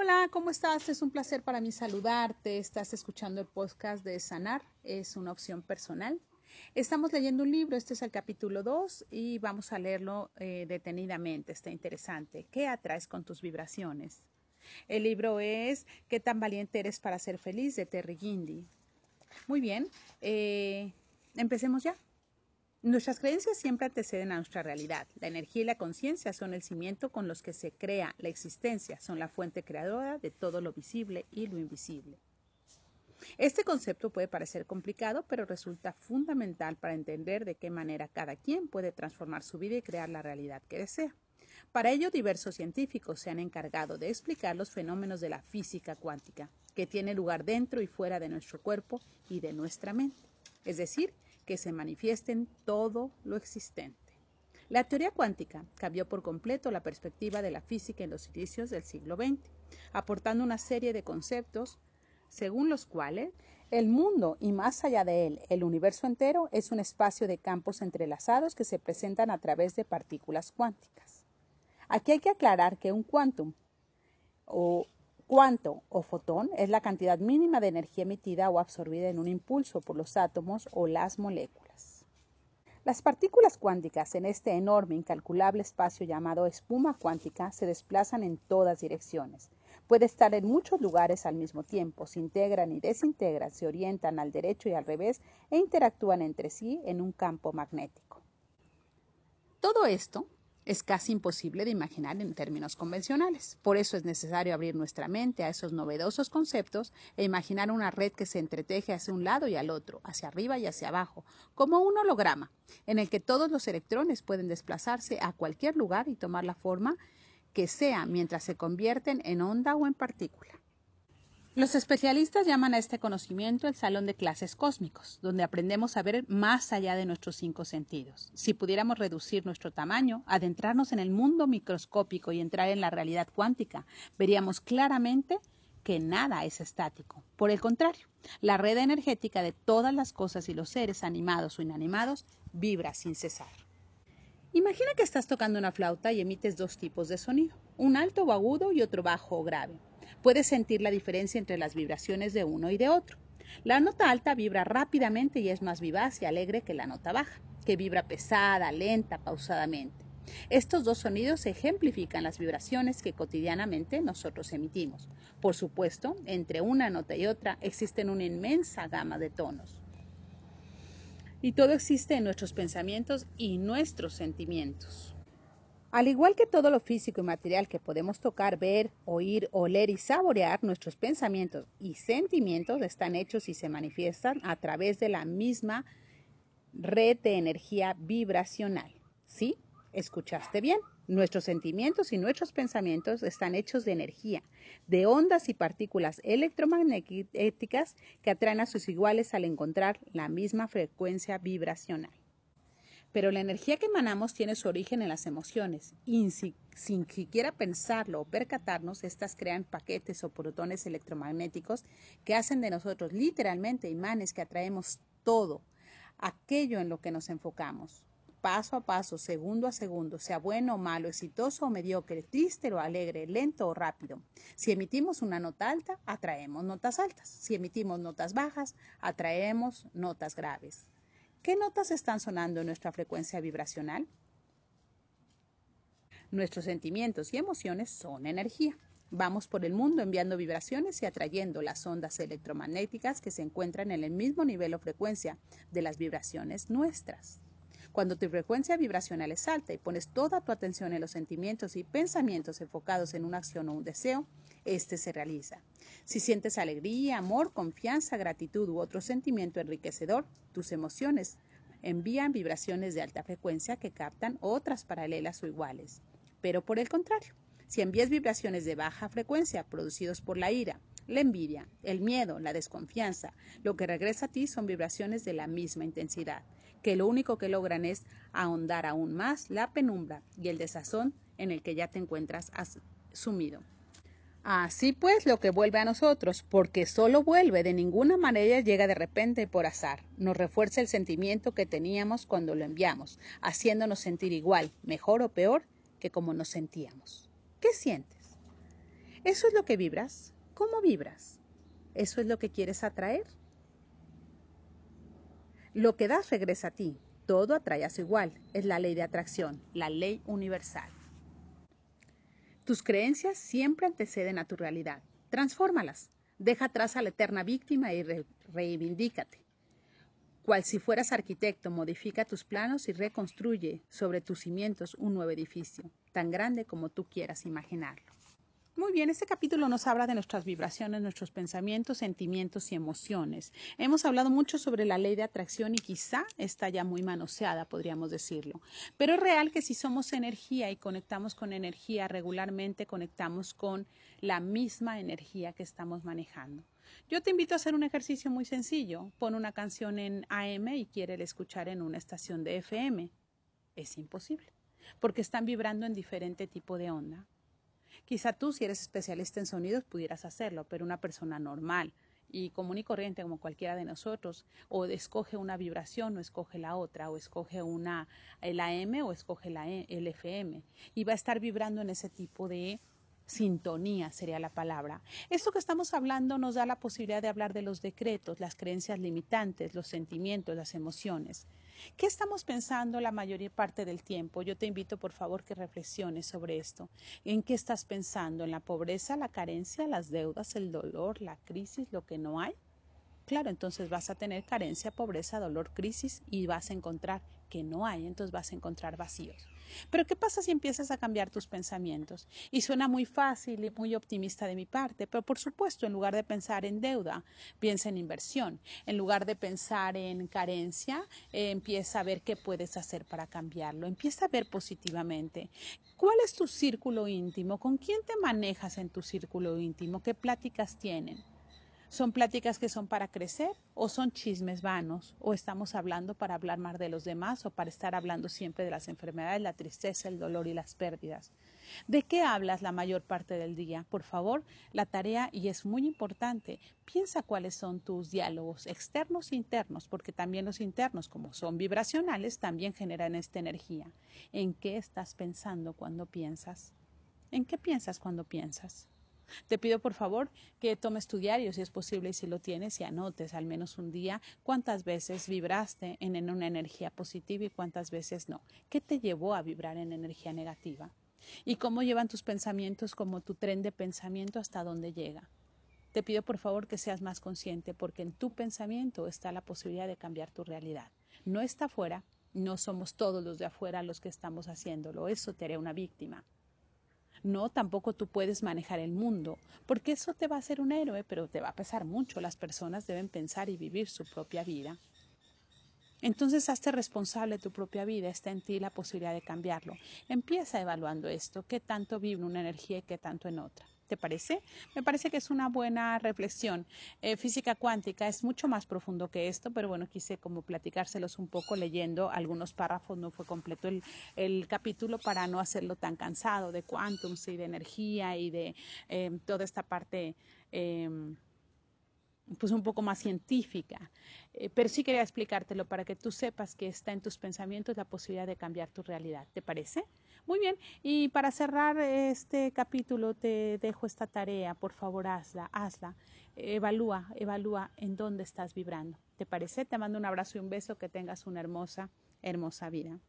Hola, ¿cómo estás? Es un placer para mí saludarte. Estás escuchando el podcast de Sanar. Es una opción personal. Estamos leyendo un libro, este es el capítulo 2 y vamos a leerlo eh, detenidamente. Está interesante. ¿Qué atraes con tus vibraciones? El libro es ¿Qué tan valiente eres para ser feliz? de Terry Gindi. Muy bien, eh, empecemos ya. Nuestras creencias siempre anteceden a nuestra realidad. La energía y la conciencia son el cimiento con los que se crea la existencia, son la fuente creadora de todo lo visible y lo invisible. Este concepto puede parecer complicado, pero resulta fundamental para entender de qué manera cada quien puede transformar su vida y crear la realidad que desea. Para ello, diversos científicos se han encargado de explicar los fenómenos de la física cuántica, que tiene lugar dentro y fuera de nuestro cuerpo y de nuestra mente. Es decir, que se manifiesten todo lo existente. La teoría cuántica cambió por completo la perspectiva de la física en los inicios del siglo XX, aportando una serie de conceptos según los cuales el mundo y más allá de él, el universo entero, es un espacio de campos entrelazados que se presentan a través de partículas cuánticas. Aquí hay que aclarar que un quantum o Cuánto o fotón es la cantidad mínima de energía emitida o absorbida en un impulso por los átomos o las moléculas. Las partículas cuánticas en este enorme, incalculable espacio llamado espuma cuántica se desplazan en todas direcciones. Puede estar en muchos lugares al mismo tiempo, se integran y desintegran, se orientan al derecho y al revés e interactúan entre sí en un campo magnético. Todo esto es casi imposible de imaginar en términos convencionales. Por eso es necesario abrir nuestra mente a esos novedosos conceptos e imaginar una red que se entreteje hacia un lado y al otro, hacia arriba y hacia abajo, como un holograma, en el que todos los electrones pueden desplazarse a cualquier lugar y tomar la forma que sea mientras se convierten en onda o en partícula. Los especialistas llaman a este conocimiento el salón de clases cósmicos, donde aprendemos a ver más allá de nuestros cinco sentidos. Si pudiéramos reducir nuestro tamaño, adentrarnos en el mundo microscópico y entrar en la realidad cuántica, veríamos claramente que nada es estático. Por el contrario, la red energética de todas las cosas y los seres animados o inanimados vibra sin cesar. Imagina que estás tocando una flauta y emites dos tipos de sonido, un alto o agudo y otro bajo o grave. Puedes sentir la diferencia entre las vibraciones de uno y de otro. La nota alta vibra rápidamente y es más vivaz y alegre que la nota baja, que vibra pesada, lenta, pausadamente. Estos dos sonidos ejemplifican las vibraciones que cotidianamente nosotros emitimos. Por supuesto, entre una nota y otra existen una inmensa gama de tonos. Y todo existe en nuestros pensamientos y nuestros sentimientos. Al igual que todo lo físico y material que podemos tocar, ver, oír, oler y saborear, nuestros pensamientos y sentimientos están hechos y se manifiestan a través de la misma red de energía vibracional. ¿Sí? ¿Escuchaste bien? Nuestros sentimientos y nuestros pensamientos están hechos de energía, de ondas y partículas electromagnéticas que atraen a sus iguales al encontrar la misma frecuencia vibracional. Pero la energía que emanamos tiene su origen en las emociones y sin, siquiera pensarlo o percatarnos, estas crean paquetes o protones electromagnéticos que hacen de nosotros literalmente imanes que atraemos todo aquello en lo que nos enfocamos. Paso a paso, segundo a segundo, sea bueno o malo, exitoso o mediocre, triste o alegre, lento o rápido. Si emitimos una nota alta, atraemos notas altas. Si emitimos notas bajas, atraemos notas graves. ¿Qué notas están sonando en nuestra frecuencia vibracional? Nuestros sentimientos y emociones son energía. Vamos por el mundo enviando vibraciones y atrayendo las ondas electromagnéticas que se encuentran en el mismo nivel o frecuencia de las vibraciones nuestras. Cuando tu frecuencia vibracional es alta y pones toda tu atención en los sentimientos y pensamientos enfocados en una acción o un deseo, este se realiza. Si sientes alegría, amor, confianza, gratitud u otro sentimiento enriquecedor, tus emociones envían vibraciones de alta frecuencia que captan otras paralelas o iguales. Pero por el contrario, si envías vibraciones de baja frecuencia producidos por la ira, la envidia, el miedo, la desconfianza, lo que regresa a ti son vibraciones de la misma intensidad, que lo único que logran es ahondar aún más la penumbra y el desazón en el que ya te encuentras sumido. Así pues, lo que vuelve a nosotros, porque solo vuelve, de ninguna manera llega de repente por azar, nos refuerza el sentimiento que teníamos cuando lo enviamos, haciéndonos sentir igual, mejor o peor que como nos sentíamos. ¿Qué sientes? ¿Eso es lo que vibras? ¿Cómo vibras? ¿Eso es lo que quieres atraer? Lo que das regresa a ti. Todo atrae a su igual. Es la ley de atracción, la ley universal. Tus creencias siempre anteceden a tu realidad. Transfórmalas. Deja atrás a la eterna víctima y reivindícate. Cual si fueras arquitecto, modifica tus planos y reconstruye sobre tus cimientos un nuevo edificio, tan grande como tú quieras imaginarlo. Muy bien, este capítulo nos habla de nuestras vibraciones, nuestros pensamientos, sentimientos y emociones. Hemos hablado mucho sobre la ley de atracción y quizá está ya muy manoseada, podríamos decirlo. Pero es real que si somos energía y conectamos con energía regularmente, conectamos con la misma energía que estamos manejando. Yo te invito a hacer un ejercicio muy sencillo. Pon una canción en AM y quiere escuchar en una estación de FM. Es imposible, porque están vibrando en diferente tipo de onda. Quizá tú, si eres especialista en sonidos, pudieras hacerlo, pero una persona normal y común y corriente como cualquiera de nosotros, o escoge una vibración o escoge la otra, o escoge una el AM o escoge la, e, el FM, y va a estar vibrando en ese tipo de sintonía sería la palabra. Esto que estamos hablando nos da la posibilidad de hablar de los decretos, las creencias limitantes, los sentimientos, las emociones. ¿Qué estamos pensando la mayor parte del tiempo? Yo te invito, por favor, que reflexiones sobre esto. ¿En qué estás pensando? ¿En la pobreza, la carencia, las deudas, el dolor, la crisis, lo que no hay? Claro, entonces vas a tener carencia, pobreza, dolor, crisis y vas a encontrar que no hay, entonces vas a encontrar vacíos. Pero ¿qué pasa si empiezas a cambiar tus pensamientos? Y suena muy fácil y muy optimista de mi parte, pero por supuesto, en lugar de pensar en deuda, piensa en inversión. En lugar de pensar en carencia, eh, empieza a ver qué puedes hacer para cambiarlo. Empieza a ver positivamente. ¿Cuál es tu círculo íntimo? ¿Con quién te manejas en tu círculo íntimo? ¿Qué pláticas tienen? ¿Son pláticas que son para crecer o son chismes vanos? ¿O estamos hablando para hablar más de los demás o para estar hablando siempre de las enfermedades, la tristeza, el dolor y las pérdidas? ¿De qué hablas la mayor parte del día? Por favor, la tarea, y es muy importante, piensa cuáles son tus diálogos externos e internos, porque también los internos, como son vibracionales, también generan esta energía. ¿En qué estás pensando cuando piensas? ¿En qué piensas cuando piensas? Te pido por favor que tomes tu diario si es posible y si lo tienes y anotes al menos un día cuántas veces vibraste en, en una energía positiva y cuántas veces no. ¿Qué te llevó a vibrar en energía negativa? ¿Y cómo llevan tus pensamientos como tu tren de pensamiento hasta dónde llega? Te pido por favor que seas más consciente porque en tu pensamiento está la posibilidad de cambiar tu realidad. No está afuera, no somos todos los de afuera los que estamos haciéndolo, eso te hará una víctima. No, tampoco tú puedes manejar el mundo, porque eso te va a hacer un héroe, pero te va a pesar mucho. Las personas deben pensar y vivir su propia vida. Entonces, hazte responsable de tu propia vida, está en ti la posibilidad de cambiarlo. Empieza evaluando esto, qué tanto vive una energía y qué tanto en otra. ¿Te parece? Me parece que es una buena reflexión. Eh, física cuántica es mucho más profundo que esto, pero bueno, quise como platicárselos un poco leyendo algunos párrafos, no fue completo el, el capítulo para no hacerlo tan cansado de cuántums y de energía y de eh, toda esta parte. Eh, pues un poco más científica, eh, pero sí quería explicártelo para que tú sepas que está en tus pensamientos la posibilidad de cambiar tu realidad. ¿Te parece? Muy bien, y para cerrar este capítulo te dejo esta tarea, por favor hazla, hazla, evalúa, evalúa en dónde estás vibrando. ¿Te parece? Te mando un abrazo y un beso, que tengas una hermosa, hermosa vida.